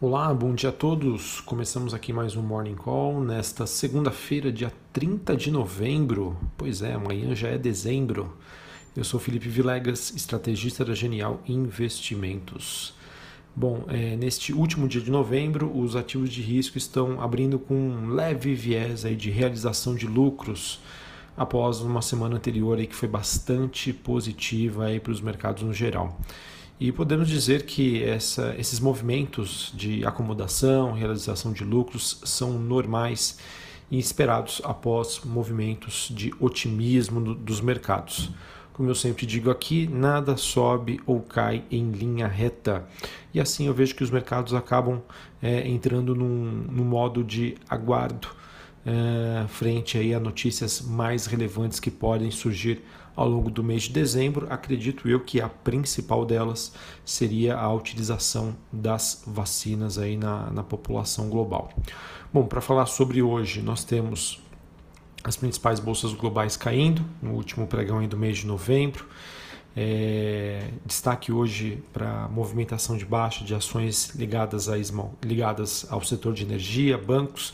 Olá, bom dia a todos. Começamos aqui mais um Morning Call nesta segunda-feira, dia 30 de novembro. Pois é, amanhã já é dezembro. Eu sou Felipe Vilegas, estrategista da Genial Investimentos. Bom, é, neste último dia de novembro, os ativos de risco estão abrindo com um leve viés aí de realização de lucros após uma semana anterior aí que foi bastante positiva para os mercados no geral. E podemos dizer que essa, esses movimentos de acomodação, realização de lucros são normais e esperados após movimentos de otimismo do, dos mercados. Como eu sempre digo aqui, nada sobe ou cai em linha reta. E assim eu vejo que os mercados acabam é, entrando num, num modo de aguardo é, frente aí a notícias mais relevantes que podem surgir ao longo do mês de dezembro. Acredito eu que a principal delas seria a utilização das vacinas aí na, na população global. Bom, para falar sobre hoje, nós temos as principais bolsas globais caindo no último pregão do mês de novembro. É, destaque hoje para movimentação de baixa de ações ligadas, a, ligadas ao setor de energia, bancos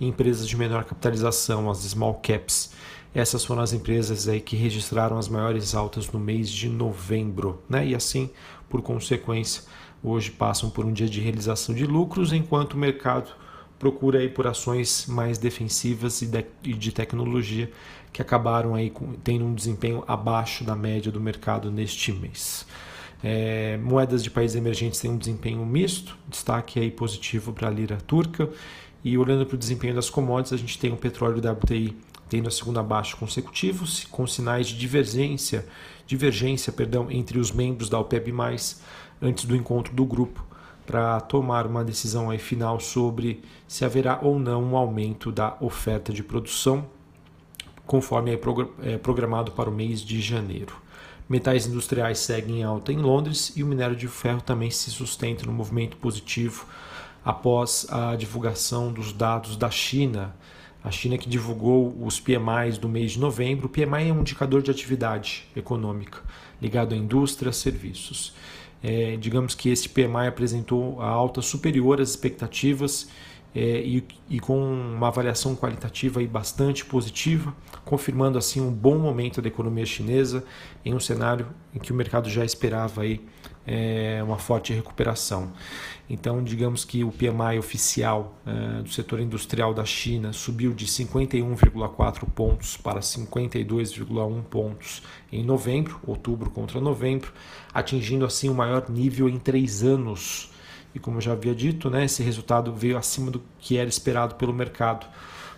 empresas de menor capitalização, as small caps. Essas foram as empresas aí que registraram as maiores altas no mês de novembro, né? E assim, por consequência, hoje passam por um dia de realização de lucros, enquanto o mercado procura aí por ações mais defensivas e de tecnologia que acabaram aí tendo um desempenho abaixo da média do mercado neste mês. É, moedas de países emergentes têm um desempenho misto, destaque aí positivo para a lira turca. E olhando para o desempenho das commodities, a gente tem o petróleo WTI tendo a segunda baixa consecutiva, com sinais de divergência, divergência perdão, entre os membros da OPEP+, antes do encontro do grupo, para tomar uma decisão aí final sobre se haverá ou não um aumento da oferta de produção, conforme é programado para o mês de janeiro. Metais industriais seguem em alta em Londres e o minério de ferro também se sustenta no movimento positivo após a divulgação dos dados da China a China que divulgou os PMIs do mês de novembro. O PMI é um indicador de atividade econômica ligado à indústria e serviços. É, digamos que esse PMI apresentou a alta superior às expectativas é, e, e, com uma avaliação qualitativa bastante positiva, confirmando assim um bom momento da economia chinesa em um cenário em que o mercado já esperava aí é, uma forte recuperação. Então, digamos que o PMI oficial é, do setor industrial da China subiu de 51,4 pontos para 52,1 pontos em novembro, outubro contra novembro, atingindo assim o maior nível em três anos. E como eu já havia dito, né, esse resultado veio acima do que era esperado pelo mercado.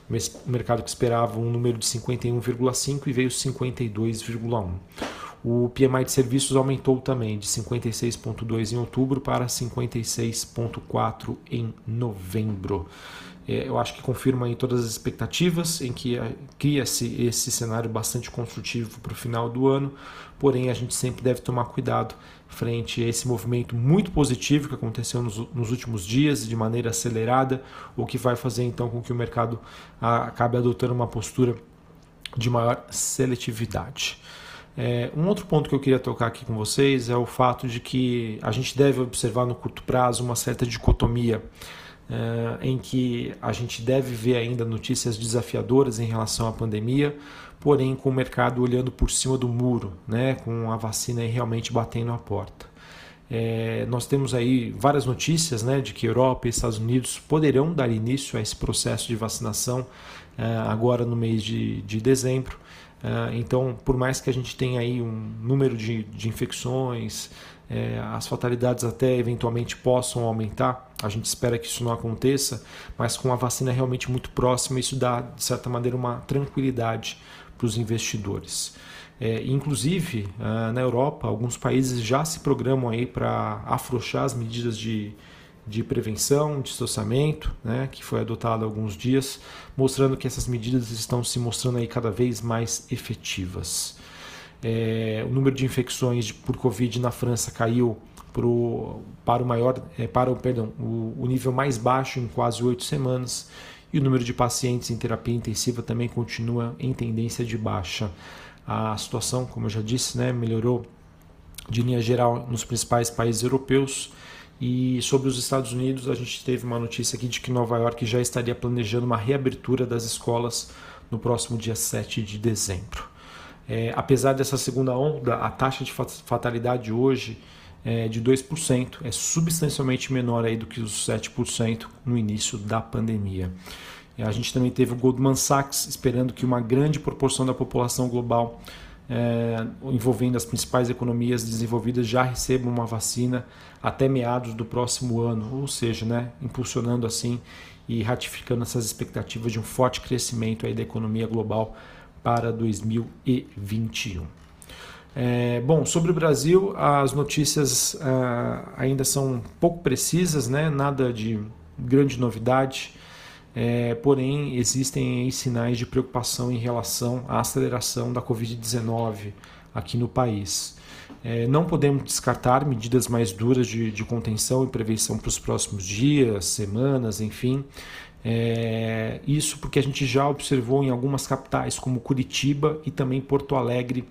O mercado que esperava um número de 51,5 e veio 52,1. O PMI de serviços aumentou também de 56,2 em outubro para 56,4 em novembro. É, eu acho que confirma aí todas as expectativas em que cria-se esse cenário bastante construtivo para o final do ano, porém a gente sempre deve tomar cuidado frente a esse movimento muito positivo que aconteceu nos, nos últimos dias de maneira acelerada, o que vai fazer então com que o mercado acabe adotando uma postura de maior seletividade. É, um outro ponto que eu queria tocar aqui com vocês é o fato de que a gente deve observar no curto prazo uma certa dicotomia é, em que a gente deve ver ainda notícias desafiadoras em relação à pandemia, porém com o mercado olhando por cima do muro, né, com a vacina realmente batendo a porta. É, nós temos aí várias notícias né, de que Europa e Estados Unidos poderão dar início a esse processo de vacinação é, agora no mês de, de dezembro. Então, por mais que a gente tenha aí um número de, de infecções, as fatalidades até eventualmente possam aumentar, a gente espera que isso não aconteça, mas com a vacina realmente muito próxima, isso dá, de certa maneira, uma tranquilidade para os investidores. É, inclusive, uh, na Europa, alguns países já se programam aí para afrouxar as medidas de, de prevenção, distanciamento, né, que foi adotado há alguns dias, mostrando que essas medidas estão se mostrando aí cada vez mais efetivas. É, o número de infecções por Covid na França caiu pro, para o maior, é, para o perdão, o, o nível mais baixo em quase oito semanas e o número de pacientes em terapia intensiva também continua em tendência de baixa. A situação, como eu já disse, né, melhorou de linha geral nos principais países europeus E sobre os Estados Unidos, a gente teve uma notícia aqui de que Nova York já estaria planejando uma reabertura das escolas no próximo dia 7 de dezembro. É, apesar dessa segunda onda, a taxa de fatalidade hoje é de 2%, é substancialmente menor aí do que os 7% no início da pandemia. A gente também teve o Goldman Sachs esperando que uma grande proporção da população global é, envolvendo as principais economias desenvolvidas já recebam uma vacina até meados do próximo ano, ou seja, né, impulsionando assim e ratificando essas expectativas de um forte crescimento aí da economia global para 2021. É, bom, sobre o Brasil, as notícias ah, ainda são pouco precisas, né? nada de grande novidade. É, porém, existem sinais de preocupação em relação à aceleração da Covid-19 aqui no país. É, não podemos descartar medidas mais duras de, de contenção e prevenção para os próximos dias, semanas, enfim. É, isso porque a gente já observou em algumas capitais, como Curitiba e também Porto Alegre,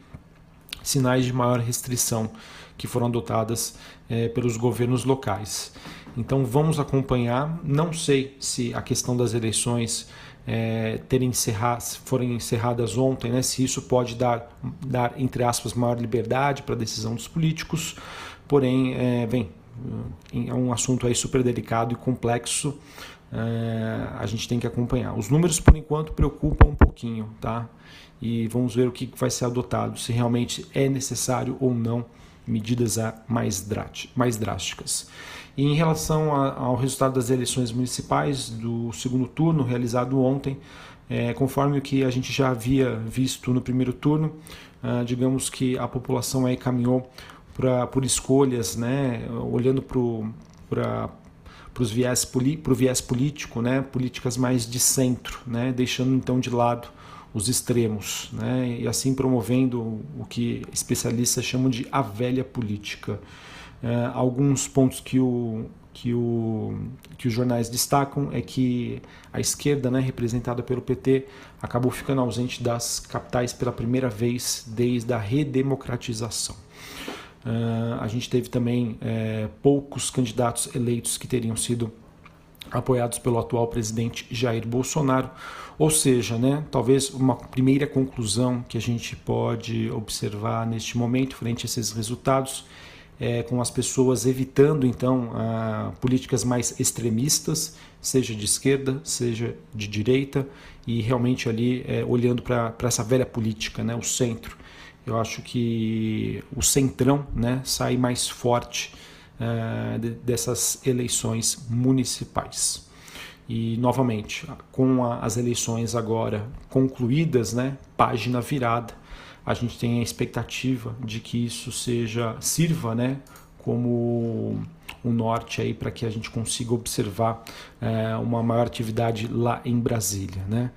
sinais de maior restrição que foram adotadas é, pelos governos locais. Então vamos acompanhar. Não sei se a questão das eleições é, terem encerrar, forem encerradas ontem, né, se isso pode dar, dar entre aspas, maior liberdade para a decisão dos políticos. Porém, é, bem, é um assunto aí super delicado e complexo. É, a gente tem que acompanhar. Os números, por enquanto, preocupam um pouquinho, tá? E vamos ver o que vai ser adotado, se realmente é necessário ou não medidas mais, mais drásticas. E em relação a, ao resultado das eleições municipais do segundo turno, realizado ontem, é, conforme o que a gente já havia visto no primeiro turno, ah, digamos que a população aí caminhou pra, por escolhas, né, olhando para para o viés, viés político, né, políticas mais de centro, né, deixando então de lado os extremos, né, e assim promovendo o que especialistas chamam de a velha política. É, alguns pontos que, o, que, o, que os jornais destacam é que a esquerda, né, representada pelo PT, acabou ficando ausente das capitais pela primeira vez desde a redemocratização. Uh, a gente teve também é, poucos candidatos eleitos que teriam sido apoiados pelo atual presidente Jair Bolsonaro. Ou seja, né, talvez uma primeira conclusão que a gente pode observar neste momento, frente a esses resultados, é, com as pessoas evitando então políticas mais extremistas, seja de esquerda, seja de direita, e realmente ali é, olhando para essa velha política, né, o centro. Eu acho que o centrão né, sai mais forte uh, de, dessas eleições municipais. E novamente, com a, as eleições agora concluídas, né, página virada, a gente tem a expectativa de que isso seja sirva, né, como um norte aí para que a gente consiga observar é, uma maior atividade lá em Brasília, né?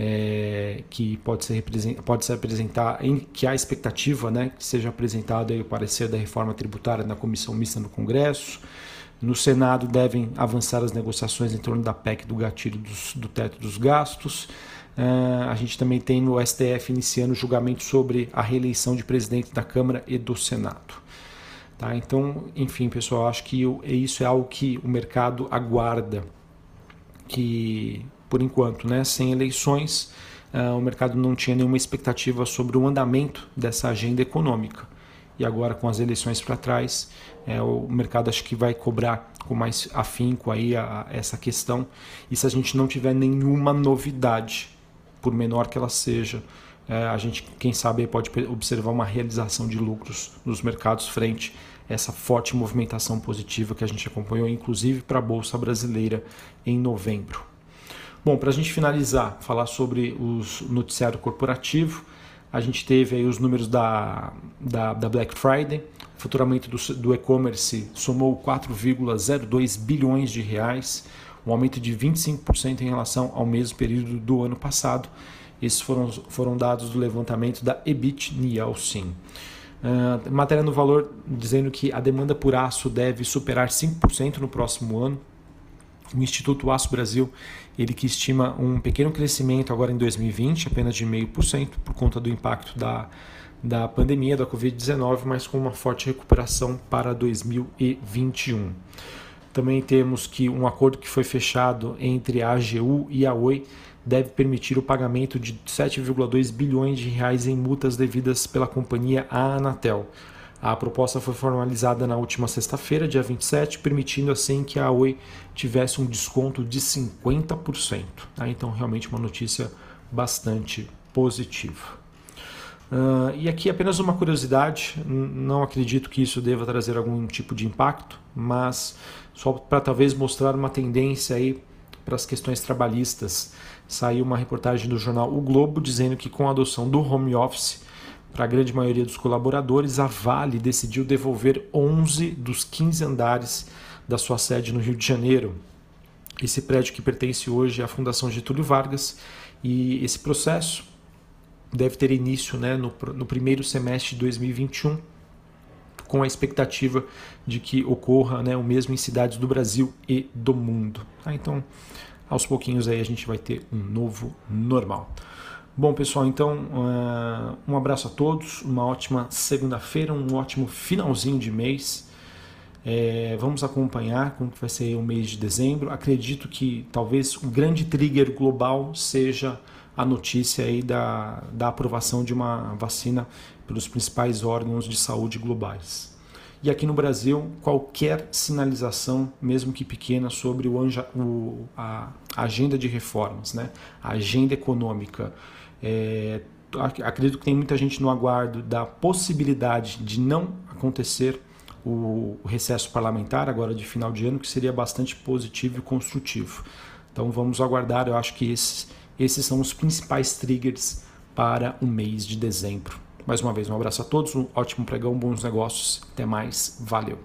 É, que pode ser, pode ser apresentar, em, que há expectativa né, que seja apresentado aí o parecer da reforma tributária na comissão mista no Congresso. No Senado devem avançar as negociações em torno da PEC do gatilho dos, do teto dos gastos. Uh, a gente também tem no STF iniciando julgamento sobre a reeleição de presidente da Câmara e do Senado. Tá? Então, enfim, pessoal, acho que isso é algo que o mercado aguarda que por enquanto, né, sem eleições, uh, o mercado não tinha nenhuma expectativa sobre o andamento dessa agenda econômica. E agora, com as eleições para trás, é, o mercado acho que vai cobrar com mais afinco aí a, a essa questão. E se a gente não tiver nenhuma novidade, por menor que ela seja, é, a gente, quem sabe, pode observar uma realização de lucros nos mercados frente a essa forte movimentação positiva que a gente acompanhou, inclusive para a Bolsa Brasileira em novembro. Bom, para a gente finalizar, falar sobre o noticiário corporativo, a gente teve aí os números da, da, da Black Friday, o faturamento do, do e-commerce somou 4,02 bilhões de reais, um aumento de 25% em relação ao mesmo período do ano passado. Esses foram, foram dados do levantamento da EBIT Nielsen. Uh, matéria no valor dizendo que a demanda por aço deve superar 5% no próximo ano, O Instituto Aço Brasil, ele que estima um pequeno crescimento agora em 2020, apenas de 0,5%, por conta do impacto da, da pandemia da Covid-19, mas com uma forte recuperação para 2021. Também temos que um acordo que foi fechado entre a AGU e a Oi deve permitir o pagamento de 7,2 bilhões de reais em multas devidas pela companhia à Anatel. A proposta foi formalizada na última sexta-feira, dia 27, permitindo assim que a Oi tivesse um desconto de 50%. Tá? Então, realmente uma notícia bastante positiva. Uh, e aqui apenas uma curiosidade, não acredito que isso deva trazer algum tipo de impacto, mas só para talvez mostrar uma tendência aí para as questões trabalhistas. Saiu uma reportagem do jornal O Globo dizendo que com a adoção do home office para a grande maioria dos colaboradores, a Vale decidiu devolver 11 dos 15 andares da sua sede no Rio de Janeiro. Esse prédio que pertence hoje à Fundação Getúlio Vargas e esse processo deve ter início né, no, no primeiro semestre de 2021 com a expectativa de que ocorra né, o mesmo em cidades do Brasil e do mundo. Ah, então, aos pouquinhos aí a gente vai ter um novo normal. Bom, pessoal, então uh, um abraço a todos, uma ótima segunda-feira, um ótimo finalzinho de mês. É, vamos acompanhar como vai ser o mês de dezembro. Acredito que talvez o grande trigger global seja a notícia aí da, da aprovação de uma vacina pelos principais órgãos de saúde globais. E aqui no Brasil, qualquer sinalização, mesmo que pequena, sobre o, o, a agenda de reformas, né? a agenda econômica. É, acredito que tem muita gente no aguardo da possibilidade de não acontecer o, o recesso parlamentar agora de final de ano, que seria bastante positivo e construtivo. Então vamos aguardar, eu acho que esses, esses são os principais triggers para o mês de dezembro. Mais uma vez, um abraço a todos, um ótimo pregão, bons negócios. Até mais. Valeu.